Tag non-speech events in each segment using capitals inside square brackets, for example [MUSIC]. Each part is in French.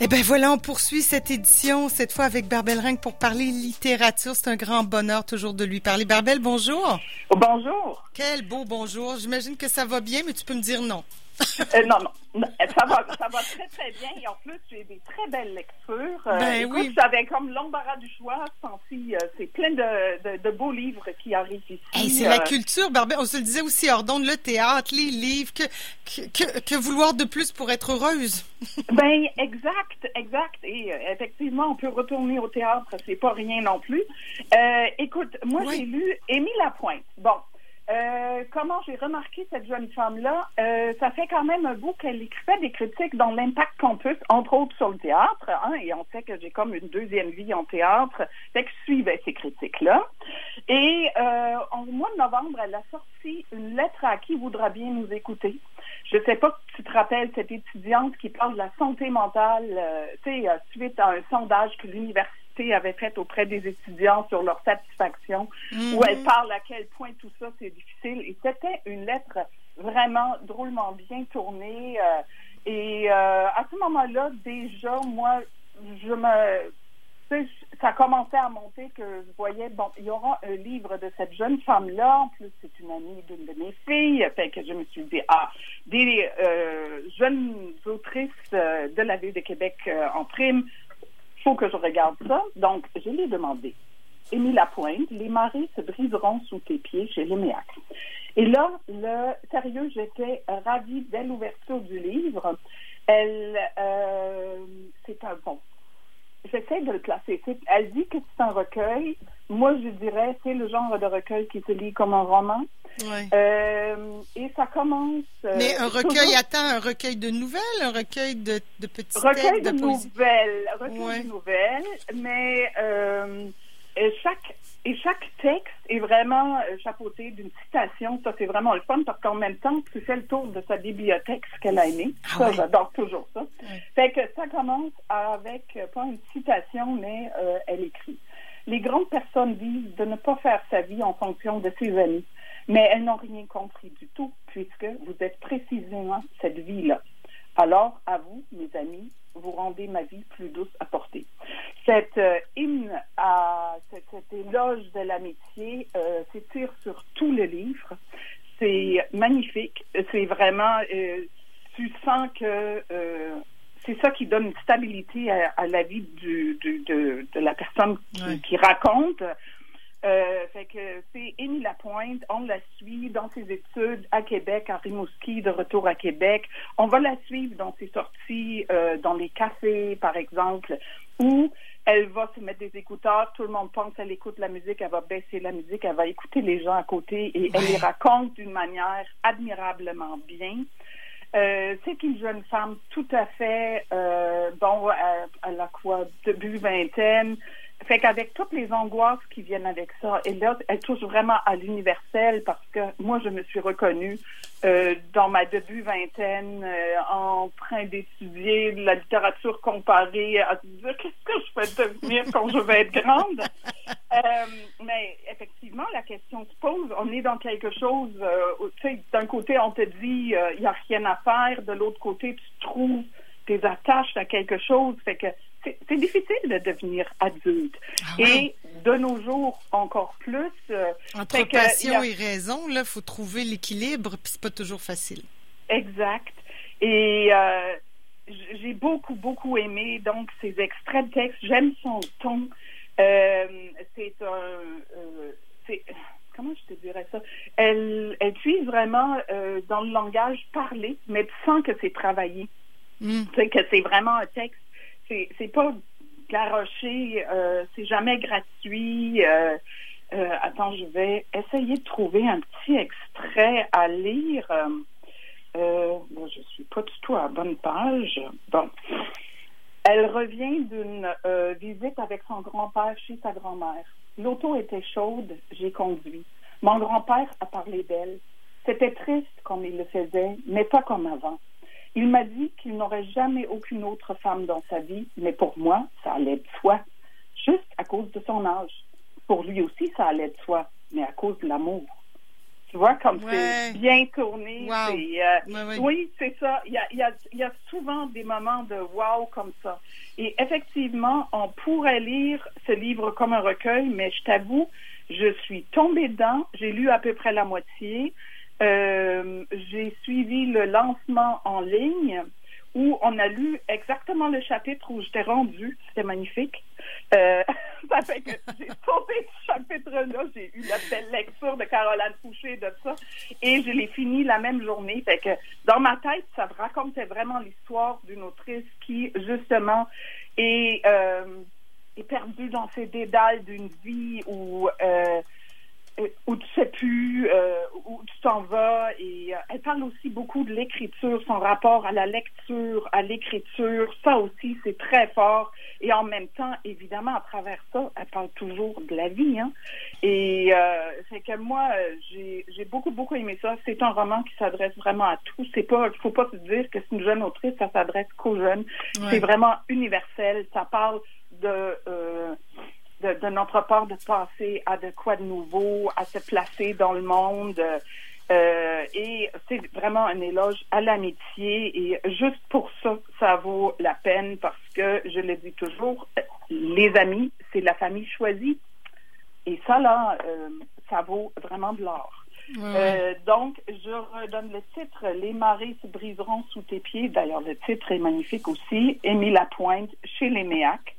Eh bien voilà, on poursuit cette édition, cette fois avec Barbel Ring pour parler littérature. C'est un grand bonheur toujours de lui parler. Barbel, bonjour. Oh, bonjour. Quel beau bonjour. J'imagine que ça va bien, mais tu peux me dire non. [LAUGHS] Euh, non, non, ça va, ça va très, très bien. Et en plus, j'ai des très belles lectures. Euh, Ben écoute, oui. j'avais comme l'embarras du choix, senti, euh, c'est plein de, de, de beaux livres qui arrivent ici. Hey, c'est la Euh, culture, Barbel. On se le disait aussi hors d'onde, le théâtre, les livres. Que, que, vouloir de plus pour être heureuse? [LAUGHS] Ben, exact, exact. Et euh, effectivement, on peut retourner au théâtre, c'est pas rien non plus. Euh, écoute, moi, Oui. j'ai lu Émile Lapointe. Bon. Euh, comment j'ai remarqué cette jeune femme-là? Euh, ça fait quand même un bout qu'elle écrivait des critiques dans l'Impact Campus, entre autres sur le théâtre, hein, et on sait que j'ai comme une deuxième vie en théâtre, fait que je suivais ces critiques-là. Et euh, au mois de novembre, elle a sorti une lettre à qui voudra bien nous écouter? Je sais pas si tu te rappelles cette étudiante qui parle de la santé mentale, euh, tu sais, euh, suite à un sondage que l'université avait fait auprès des étudiants sur leur satisfaction, où elle parle à quel point tout ça c'est difficile. Et c'était une lettre vraiment drôlement bien tournée. euh, et euh, à ce moment-là, déjà, moi, je me ça commençait à monter que je voyais, bon, il y aura un livre de cette jeune femme-là. En plus, c'est une amie d'une de mes filles. Fait que je me suis dit, ah, des euh, jeunes autrices euh, de la ville de Québec euh, en prime, faut que je regarde ça. Donc, je l'ai demandé. Émile Lapointe, Les marées se briseront sous tes pieds chez Léméac. Et là, le sérieux, j'étais ravie dès l'ouverture du livre. Elle, euh, c'est un bon. J'essaie de le classer. Elle dit que c'est un recueil. Moi, je dirais c'est le genre de recueil qui se lit comme un roman. Ouais. Euh, et ça commence. euh, Mais un recueil, toujours- attends, un recueil de nouvelles, un recueil de, de petits recueil textes, de, de nouvelles, recueil Ouais. de nouvelles, mais euh, chaque et chaque texte est vraiment euh, chapeauté d'une citation. Ça, c'est vraiment le fun parce qu'en même temps, tu fais le tour de sa bibliothèque, ce qu'elle a aimé. Ah ça, j'adore toujours ça. Fait que ça commence avec euh, pas une citation, mais euh, elle écrit. Les grandes personnes disent de ne pas faire sa vie en fonction de ses amis, mais elles n'ont rien compris du tout, puisque vous êtes précisément cette vie-là. Alors, à vous, mes amis, vous rendez ma vie plus douce à porter. Cette euh, hymne à cet éloge de l'amitié euh, s'étire sur tout le livre. C'est magnifique. C'est vraiment, euh, tu sens que euh, c'est ça qui donne une stabilité à, à la vie du, du- de, de la personne qui, raconte. Euh, fait que c'est Émile Lapointe, on la suit dans ses études à Québec, à Rimouski, de retour à Québec. On va la suivre dans ses sorties euh, dans les cafés, par exemple, où elle va se mettre des écouteurs, tout le monde pense qu'elle écoute la musique, elle va baisser la musique, elle va écouter les gens à côté et elle les raconte d'une manière admirablement bien. Euh, c'est une jeune femme tout à fait, euh, bon, elle, elle a quoi, début vingtaine. Fait qu'avec toutes les angoisses qui viennent avec ça, et là, elle touche vraiment à l'universel parce que moi, je me suis reconnue euh, dans ma début vingtaine euh, en train d'étudier la littérature comparée à se dire qu'est-ce que je vais devenir quand je vais être grande? [LAUGHS] Euh, mais effectivement, la question se pose. On est dans quelque chose, euh, tu sais, d'un côté, on te dit, euh, il n'y a rien à faire. De l'autre côté, tu trouves tes attaches à quelque chose. Fait que c'est difficile de devenir adulte. Ah ouais. Et de nos jours, encore plus. euh, Entre passion a- et raison, là, faut trouver l'équilibre, puis c'est pas toujours facile. Exact. Et euh, j'ai beaucoup, beaucoup aimé donc ces extraits de texte. J'aime son ton. Euh, c'est un. comment je te dirais ça? Elle, elle puise vraiment euh, dans le langage parlé, mais tu sens que c'est travaillé. Tu sais que c'est vraiment un texte. C'est pas garoché. Euh, c'est jamais gratuit. Euh, euh, attends, je vais essayer de trouver un petit extrait à lire. Bon, je suis pas du tout à la bonne page. Bon. Elle revient d'une visite avec son grand-père chez sa grand-mère. L'auto était chaude, j'ai conduit. Mon grand-père a parlé d'elle. C'était triste comme il le faisait, mais pas comme avant. Il m'a dit qu'il n'aurait jamais aucune autre femme dans sa vie, mais pour moi, ça allait de soi, juste à cause de son âge. Pour lui aussi, ça allait de soi, mais à cause de l'amour. Tu vois, comme c'est bien tourné. Euh, oui, c'est ça. Il y, a, il, y a, il y a souvent des moments de wow comme ça. Et effectivement, on pourrait lire ce livre comme un recueil, mais je t'avoue, je suis tombée dedans. J'ai lu à peu près la moitié. Euh, j'ai suivi le lancement en ligne où on a lu exactement le chapitre où j'étais rendue. C'était magnifique. Euh, [LAUGHS] ça fait que j'ai sauté ce chapitre-là. J'ai eu la belle lecture de Caroline Fouché de ça. Et je l'ai fini la même journée. Fait que dans ma tête, ça racontait vraiment l'histoire d'une autrice qui, justement, est, euh, est perdue dans ses dédales d'une vie où euh, où tu sais plus euh, où tu t'en vas. Et euh, elle parle aussi beaucoup de l'écriture, son rapport à la lecture, à l'écriture, ça aussi c'est très fort. Et en même temps évidemment à travers ça elle parle toujours de la vie hein. Et euh, c'est que moi j'ai j'ai beaucoup beaucoup aimé ça. C'est un roman qui s'adresse vraiment à tous c'est pas il faut pas se dire que c'est une jeune autrice. Ça s'adresse qu'aux jeunes. C'est vraiment universel. Ça parle de euh, de, de, notre part de penser à de quoi de nouveau, à se placer dans le monde. Euh, et c'est vraiment un éloge à l'amitié et juste pour ça, ça vaut la peine parce que, je le dis toujours, les amis, c'est la famille choisie. Et ça, là, euh, ça vaut vraiment de l'or. Euh, donc, je redonne le titre Les marées se briseront sous tes pieds. D'ailleurs, le titre est magnifique aussi. Émile Lapointe chez les Méacs.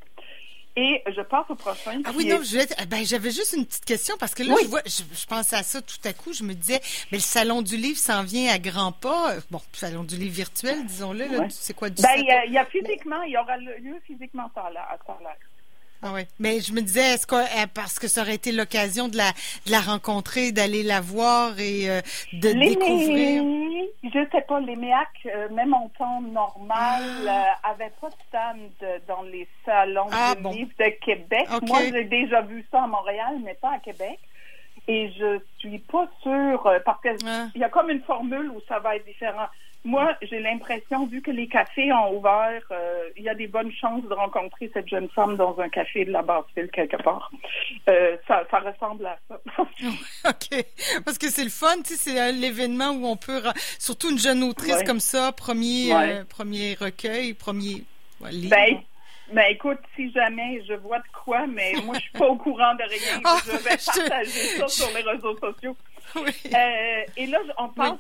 Et je passe au prochain. Ah oui, non, je ben, j'avais juste une petite question parce que là, je, vois, je, pensais à ça tout à coup. Je me disais, mais le salon du livre s'en vient à grands pas. Bon, salon du livre virtuel, disons-le. C'est quoi du Ben, il y, a physiquement, il y aura lieu physiquement à là. Ah oui. Mais je me disais, est-ce que euh, parce que ça aurait été l'occasion de la, de la rencontrer, d'aller la voir et euh, de découvrir? Je sais pas, les MEAC, euh, même en temps normal, ah. avaient pas de stand dans les salons ah, de livres de Québec. Moi, j'ai déjà vu ça à Montréal, mais pas à Québec. Et je suis pas sûre, parce qu'il ah. y a comme une formule où ça va être différent. Moi, j'ai l'impression, vu que les cafés ont ouvert, euh, il y a des bonnes chances de rencontrer cette jeune femme dans un café de la basse-ville quelque part. Euh, ça, ça ressemble à ça. [LAUGHS] OK. Parce que c'est le fun, tu sais, c'est l'événement où on peut, surtout une jeune autrice comme ça, premier, euh, premier recueil, premier livre. Ben, ben écoute, si jamais je vois de quoi, mais moi je suis pas au courant de rien, [LAUGHS] ah, je vais partager ça sur les réseaux sociaux. Oui. Euh, et là, on pense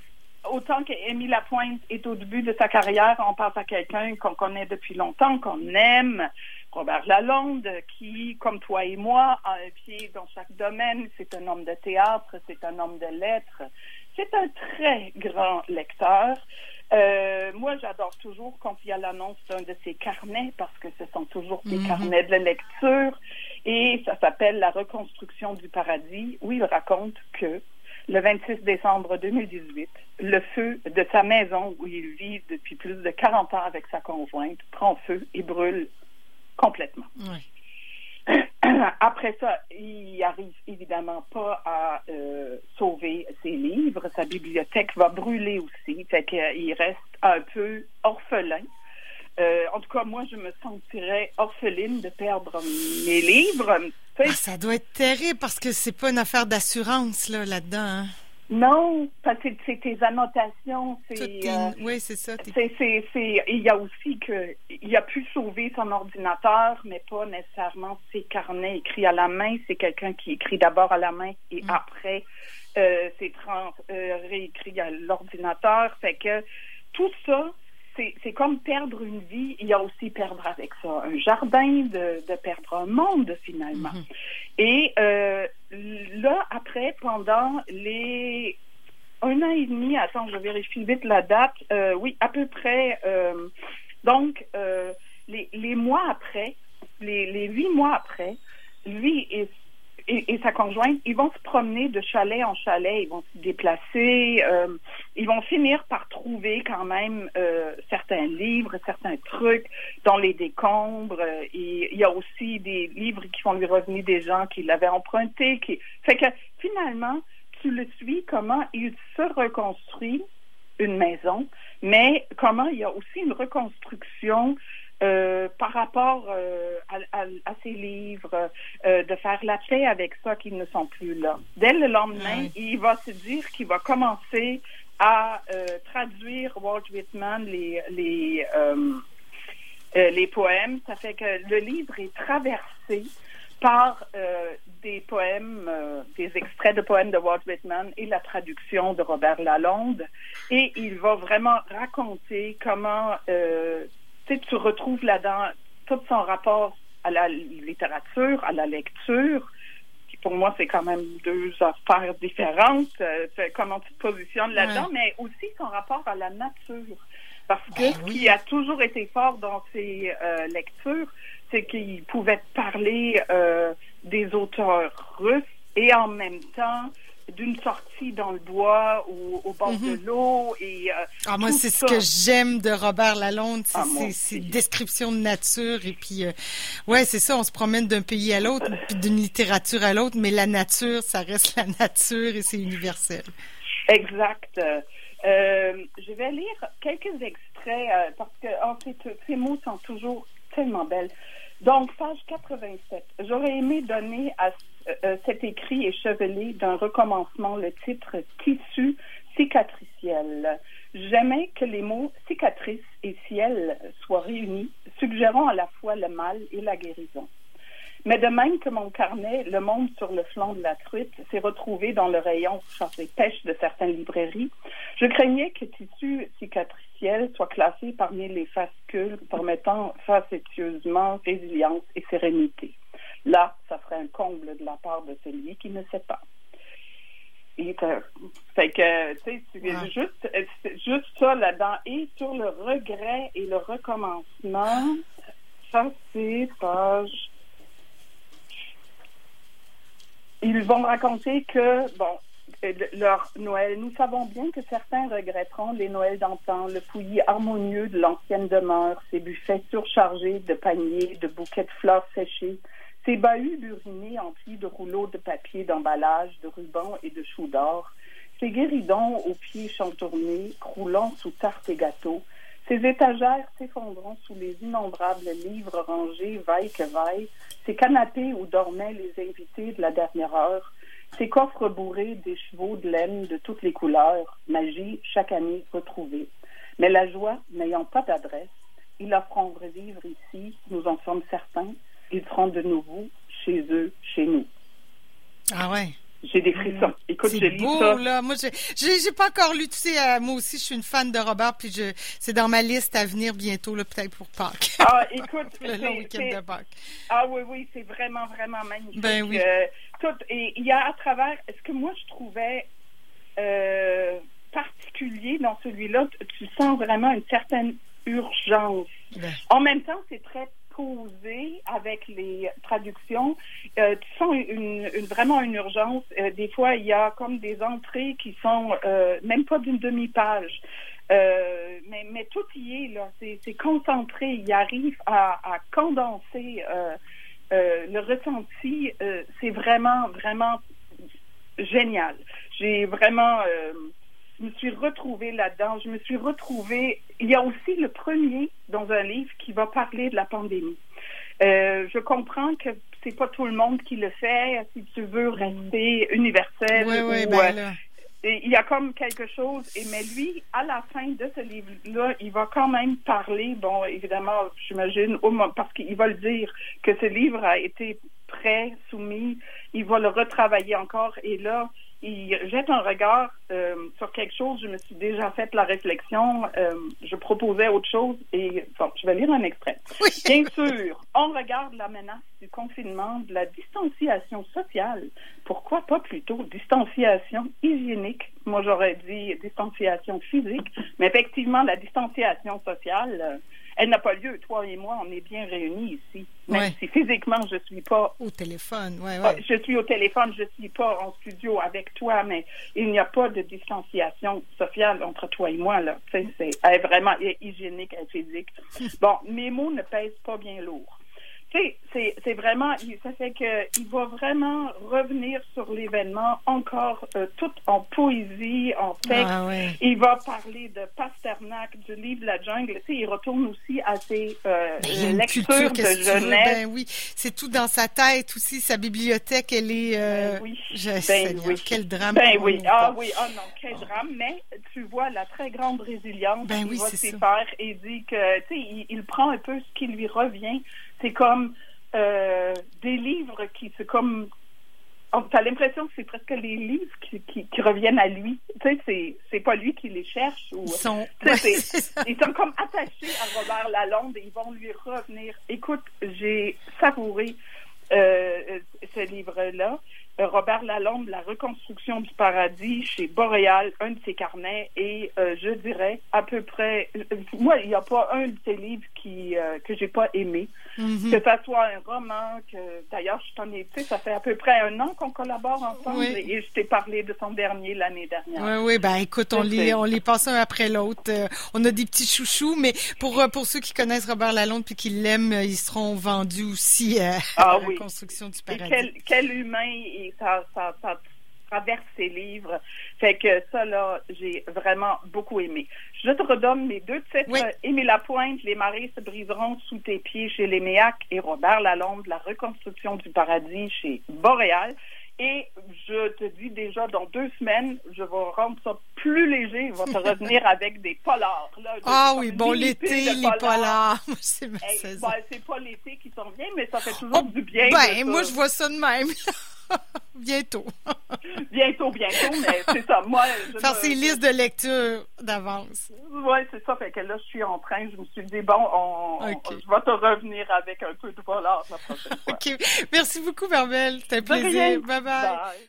autant qu'Émile Lapointe est au début de sa carrière, on pense à quelqu'un qu'on connaît depuis longtemps, qu'on aime, Robert Lalonde, qui, comme toi et moi, a un pied dans chaque domaine. C'est un homme de théâtre, c'est un homme de lettres, c'est un très grand lecteur. Euh, moi, j'adore toujours quand il y a l'annonce d'un de ses carnets parce que ce sont toujours des mhm. carnets de lecture et ça s'appelle La reconstruction du paradis où il raconte que le 26 décembre 2018, le feu de sa maison où il vit depuis plus de 40 ans avec sa conjointe prend feu et brûle complètement. [CLEARS THROAT] Après ça, il arrive évidemment pas à euh, sauver ses livres. Sa bibliothèque va brûler aussi, fait qu'il reste un peu orphelin. Euh, en tout cas, moi, je me sentirais orpheline de perdre mes livres. Ah, ça doit être terrible parce que c'est pas une affaire d'assurance là là-dedans. Hein. Non, parce que c'est tes annotations. C'est, euh, oui, c'est ça. C'est, c'est, c'est, il y a aussi que il a pu sauver son ordinateur, mais pas nécessairement ses carnets écrits à la main. C'est quelqu'un qui écrit d'abord à la main et mm. après euh, c'est euh, réécrit à l'ordinateur. Fait que tout ça, c'est comme perdre une vie. Il y a aussi perdre avec ça un jardin, de, de perdre un monde finalement. Mhm. Et euh, là, après, pendant les un an et demi, attends, je vérifie vite la date. Euh, oui, à peu près. Euh, donc, les, les mois après, les, les huit mois après, lui est et, sa conjointe, ils vont se promener de chalet en chalet, ils vont se déplacer, euh, ils vont finir par trouver quand même euh, certains livres, certains trucs dans les décombres. et il y a aussi des livres qui font lui revenir des gens qui l'avaient emprunté. Qui... Fait que finalement, tu le suis comment il se reconstruit une maison, mais comment il y a aussi une reconstruction euh, par rapport euh, à, à, ses livres, euh, de faire la paix avec ça qu'ils ne sont plus là. Dès le lendemain, il va se dire qu'il va commencer à traduire Walt Whitman les les les poèmes. Ça fait que le livre est traversé par des poèmes, des extraits de poèmes de Walt Whitman et la traduction de Robert Lalonde. Et il va vraiment raconter comment tu retrouves là-dedans tout son rapport à la littérature, à la lecture, qui pour moi, c'est quand même deux affaires différentes, euh, comment tu te positionnes là-dedans, mais aussi son rapport à la nature. Parce que ben ce qui a toujours été fort dans ses euh, lectures, c'est qu'il pouvait parler euh, des auteurs russes et en même temps d'une sortie dans le bois ou au bord de mhm. l'eau et euh, ah, moi c'est ce que j'aime de Robert Lalonde. C'est ah, ses descriptions de nature et puis euh, ouais c'est ça on se promène d'un pays à l'autre puis d'une littérature à l'autre mais la nature ça reste la nature et c'est universel. Exact. Euh, je vais lire quelques extraits parce que en fait, ces mots sont toujours tellement belles donc, page 87. J'aurais aimé donner à euh, euh, cet écrit échevelé d'un recommencement le titre Tissu cicatriciel. J'aimais que les mots cicatrice et ciel soient réunis, suggérant à la fois le mal et la guérison. Mais de même que mon carnet, Le Monde sur le flanc de la truite, s'est retrouvé dans le rayon chasse pêche de certaines librairies, je craignais que Tissu cicatriciel soit classé parmi les fascicules permettant facétieusement résilience et sérénité. Là, ça serait un comble de la part de celui qui ne sait pas. Et, fait que, tu sais, juste, juste ça là-dedans. Et sur le regret et le recommencement, ça, c'est page ils vont raconter que, bon, euh, leur Noël. Nous savons bien que certains regretteront les Noëls d'antan, le fouillis harmonieux de l'ancienne demeure, ses buffets surchargés de paniers, de bouquets de fleurs séchées, ses bahuts burinés emplis de rouleaux de papier d'emballage, de rubans et de choux d'or, ses guéridons aux pieds chantournés, croulant sous tarte et gâteaux, ces étagères s'effondront sous les innombrables livres rangés vaille que vaille, ces canapés où dormaient les invités de la dernière heure, ces coffres bourrés des chevaux de laine de toutes les couleurs, magie chaque année retrouvée. Mais la joie n'ayant pas d'adresse, ils la feront revivre ici, nous en sommes certains, ils seront de nouveau chez eux, chez nous. Ah ouais. J'ai des frissons. Écoute, c'est beau, ça. là. Moi, j'ai, j'ai pas encore lu. Tu sais, euh, moi aussi, je suis une fan de Robert, puis je, c'est dans ma liste à venir bientôt, là, peut-être pour Pâques. Ah, écoute, [LAUGHS] le long week-end de Pâques. Ah oui, oui, c'est vraiment, vraiment magnifique. Ben oui. Euh, tout, et il y a à travers, ce que moi je trouvais euh, particulier dans celui-là, tu sens vraiment une certaine urgence. Ben. En même temps, c'est très avec les traductions. Euh, tu vraiment une urgence. Euh, des fois, il y a comme des entrées qui sont euh, même pas d'une demi-page. mais, mais tout y est, là. C'est concentré. Il arrive à, à condenser le ressenti. c'est vraiment, vraiment génial. J'ai vraiment je me suis retrouvée là-dedans. Je me suis retrouvée. Il y a aussi le premier dans un livre qui va parler de la pandémie. Euh, je comprends que c'est pas tout le monde qui le fait. Si tu veux rester universel, oui, oui, ben euh, il y a comme quelque chose. Et mais lui, à la fin de ce livre-là, il va quand même parler. Bon, évidemment, j'imagine, parce qu'il va le dire que ce livre a été prêt, soumis. Il va le retravailler encore. Et là, il jette un regard euh, sur quelque chose. Je me suis déjà fait la réflexion. Euh, je proposais autre chose et bon, je vais lire un extrait. [LAUGHS] Bien sûr, on regarde la menace du confinement, de la distanciation sociale. Pourquoi pas plutôt distanciation hygiénique? Moi, j'aurais dit distanciation physique, mais effectivement, la distanciation sociale. Euh, elle n'a pas lieu. Toi et moi, on est bien réunis ici. Même si physiquement, je suis pas... Au téléphone, oui, oui. Je suis au téléphone, je suis pas en studio avec toi, mais il n'y a pas de distanciation sociale entre toi et moi, là. c'est elle est vraiment hygiénique et physique. [LAUGHS] bon, mes mots ne pèsent pas bien lourd. C'est, vraiment, ça fait que il va vraiment revenir sur l'événement encore euh, tout en poésie, en texte. Ah, ouais. Il va parler de Pasternak, du livre La jungle. Tu sais, il retourne aussi à ses euh, Ben, une lectures culture, de jeunesse. Ben oui, c'est tout dans sa tête aussi. Sa bibliothèque, elle est. euh, Ben oui. je- Ben Seigneur, oui. Quel drame. Ben pour oui, ah oui, ah non, quel drame, mais tu vois la très grande résilience Ben qu'il oui, va s'y faire et dit que, tu sais, il, il prend un peu ce qui lui revient. C'est comme euh, des livres qui, c'est comme, t'as l'impression que c'est presque les livres qui, qui, qui reviennent à lui. Tu sais, c'est, c'est pas lui qui les cherche ou. Ils sont. [LAUGHS] Ouais, c'est ça. ils sont comme attachés à Robert Lalonde et ils vont lui revenir. Écoute, j'ai savouré euh, euh, ce livre-là. Euh, Robert Lalonde, La reconstruction du paradis chez Boréal, un de ses carnets, et euh, je dirais à peu près, euh, moi, il n'y a pas un de ses livres qui euh, que j'ai pas aimé, Mhm. que ça soit un roman, que d'ailleurs, je t'en ai, tu sais, ça fait à peu près un an qu'on collabore ensemble, Oui. et je t'ai parlé de son dernier l'année dernière. Oui, oui, ben écoute, on les, on les passe un après l'autre. Euh, on a des petits chouchous, mais pour, pour ceux qui connaissent Robert Lalonde puis qui l'aiment, ils seront vendus aussi Ah à la reconstruction du Et paradis. quel, quel humain, et ça, ça, ça traverse ses livres. Fait que ça, là, j'ai vraiment beaucoup aimé. Je te redonne mes deux titres. Oui. Aimer la pointe, Les marées se briseront sous tes pieds chez les Méac et Robert Lalonde, La reconstruction du paradis chez Boréal. Et je te dis déjà, dans deux semaines, je vais rendre ça plus léger. Je vais te revenir [LAUGHS] avec des polars. Là, Ah oui, bon, l'été, les polars. C'est ben, pas l'été qui s'en vient, mais ça fait toujours Oh, du bien. ben, moi, je vois ça de même. [LAUGHS] Bientôt. [LAUGHS] Bientôt, bientôt, mais c'est ça. Moi, je Faire me- ses listes de lecture d'avance. Ouais, c'est ça. Fait que là, je suis en train. Je me suis dit, bon, on, je vais te revenir avec un peu de voleur la prochaine fois. OK. Merci beaucoup, Barbel. C'était un plaisir. Bye bye. Bye.